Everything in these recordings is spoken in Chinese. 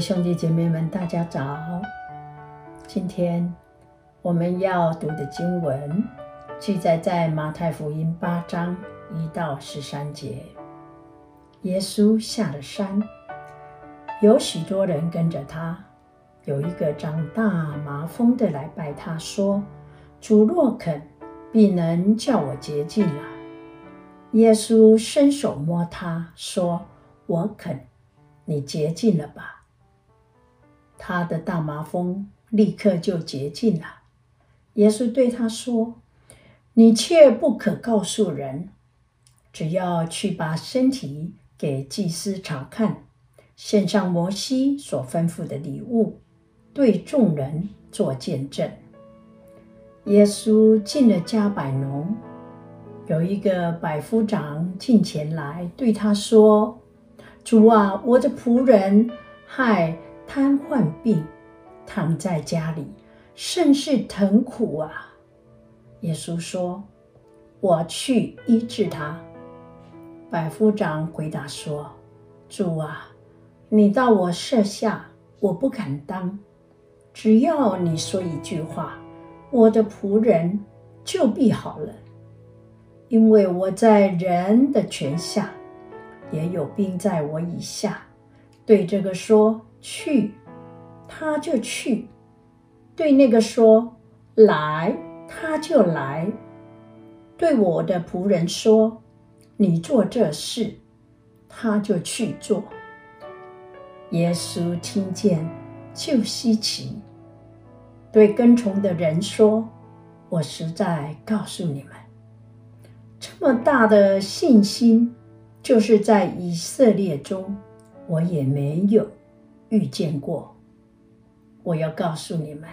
兄弟姐妹们，大家早！今天我们要读的经文记载在马太福音八章一到十三节。耶稣下了山，有许多人跟着他。有一个长大麻风的来拜他，说：“主若肯，必能叫我洁净了。”耶稣伸手摸他，说：“我肯。”你洁净了吧？他的大麻风立刻就洁净了。耶稣对他说：“你切不可告诉人，只要去把身体给祭司查看，献上摩西所吩咐的礼物，对众人做见证。”耶稣进了迦百农，有一个百夫长进前来对他说。主啊，我的仆人害瘫痪病，躺在家里，甚是疼苦啊。耶稣说：“我去医治他。”百夫长回答说：“主啊，你到我舍下，我不敢当。只要你说一句话，我的仆人就必好了，因为我在人的权下。”也有兵在我以下，对这个说去，他就去；对那个说来，他就来；对我的仆人说你做这事，他就去做。耶稣听见就稀奇，对跟从的人说：“我实在告诉你们，这么大的信心。”就是在以色列中，我也没有遇见过。我要告诉你们，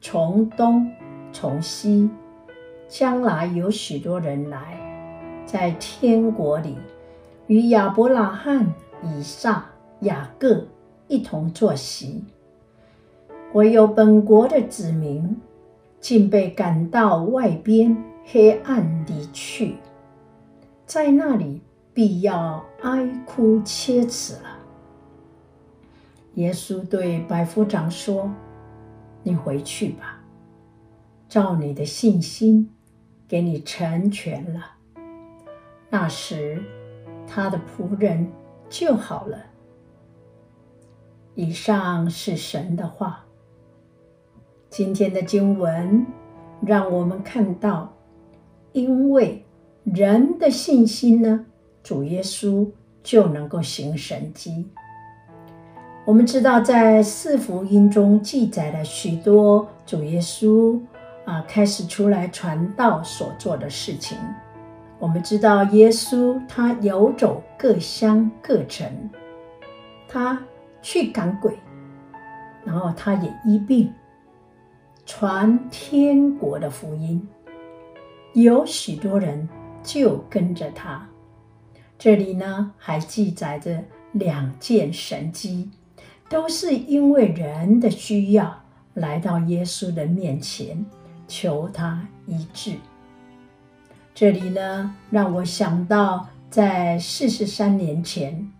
从东从西，将来有许多人来，在天国里与亚伯拉罕、以撒、雅各一同坐席。唯有本国的子民，竟被赶到外边黑暗里去，在那里。必要哀哭切齿了。耶稣对百夫长说：“你回去吧，照你的信心，给你成全了。”那时，他的仆人就好了。以上是神的话。今天的经文让我们看到，因为人的信心呢，主耶稣就能够行神迹。我们知道，在四福音中记载了许多主耶稣啊开始出来传道所做的事情。我们知道，耶稣他游走各乡各城，他去赶鬼，然后他也医病，传天国的福音，有许多人就跟着他。这里呢，还记载着两件神迹，都是因为人的需要来到耶稣的面前，求他医治。这里呢，让我想到在四十三年前，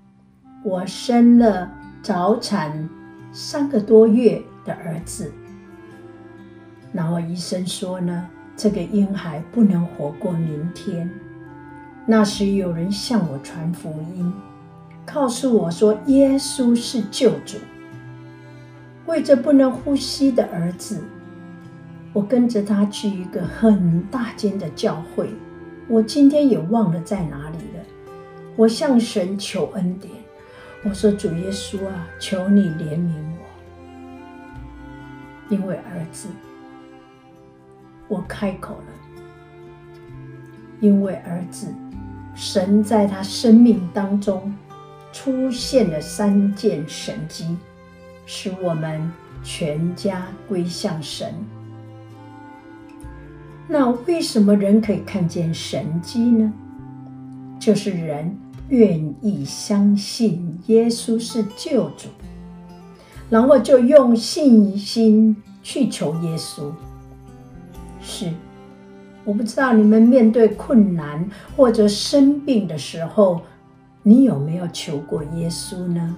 我生了早产三个多月的儿子，然后医生说呢，这个婴孩不能活过明天。那时有人向我传福音，告诉我说耶稣是救主。为着不能呼吸的儿子，我跟着他去一个很大间的教会，我今天也忘了在哪里了。我向神求恩典，我说主耶稣啊，求你怜悯我，因为儿子，我开口了，因为儿子。神在他生命当中出现了三件神迹，使我们全家归向神。那为什么人可以看见神迹呢？就是人愿意相信耶稣是救主，然后就用信心去求耶稣。是。我不知道你们面对困难或者生病的时候，你有没有求过耶稣呢？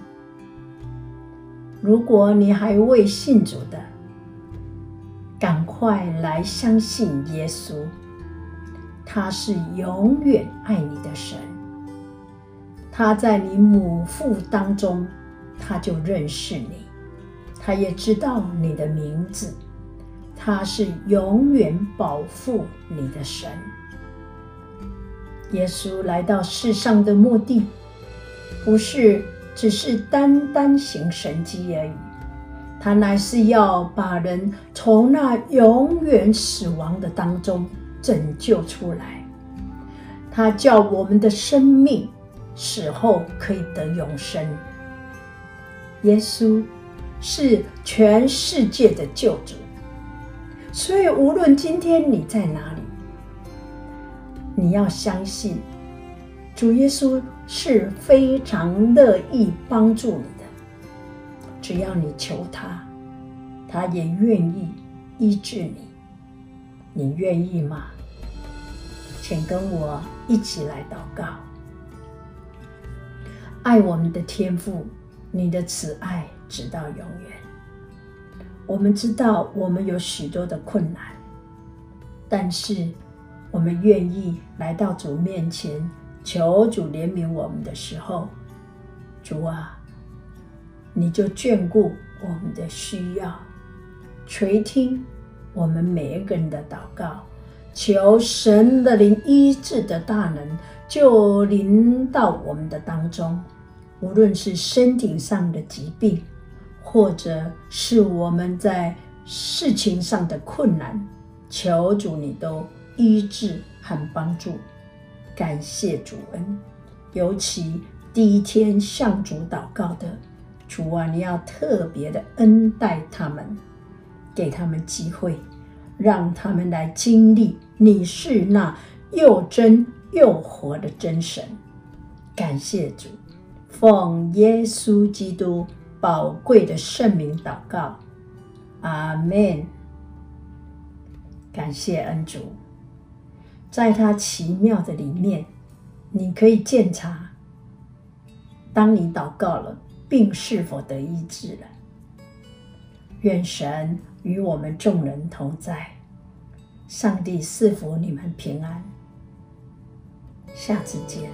如果你还未信主的，赶快来相信耶稣，他是永远爱你的神。他在你母腹当中，他就认识你，他也知道你的名字，他是永远保护你的神。耶稣来到世上的目的，不是只是单单行神迹而已，他乃是要把人从那永远死亡的当中拯救出来。他叫我们的生命死后可以得永生。耶稣是全世界的救主，所以无论今天你在哪里。你要相信，主耶稣是非常乐意帮助你的。只要你求他，他也愿意医治你。你愿意吗？请跟我一起来祷告。爱我们的天父，你的慈爱直到永远。我们知道我们有许多的困难，但是。我们愿意来到主面前，求主怜悯我们的时候，主啊，你就眷顾我们的需要，垂听我们每一个人的祷告，求神的灵医治的大能就临到我们的当中，无论是身体上的疾病，或者是我们在事情上的困难，求主你都。医治和帮助，感谢主恩。尤其第一天向主祷告的主啊，你要特别的恩待他们，给他们机会，让他们来经历你是那又真又活的真神。感谢主，奉耶稣基督宝贵的圣名祷告，阿门。感谢恩主。在它奇妙的里面，你可以鉴察，当你祷告了，病是否得医治了。愿神与我们众人同在，上帝赐福你们平安，下次见。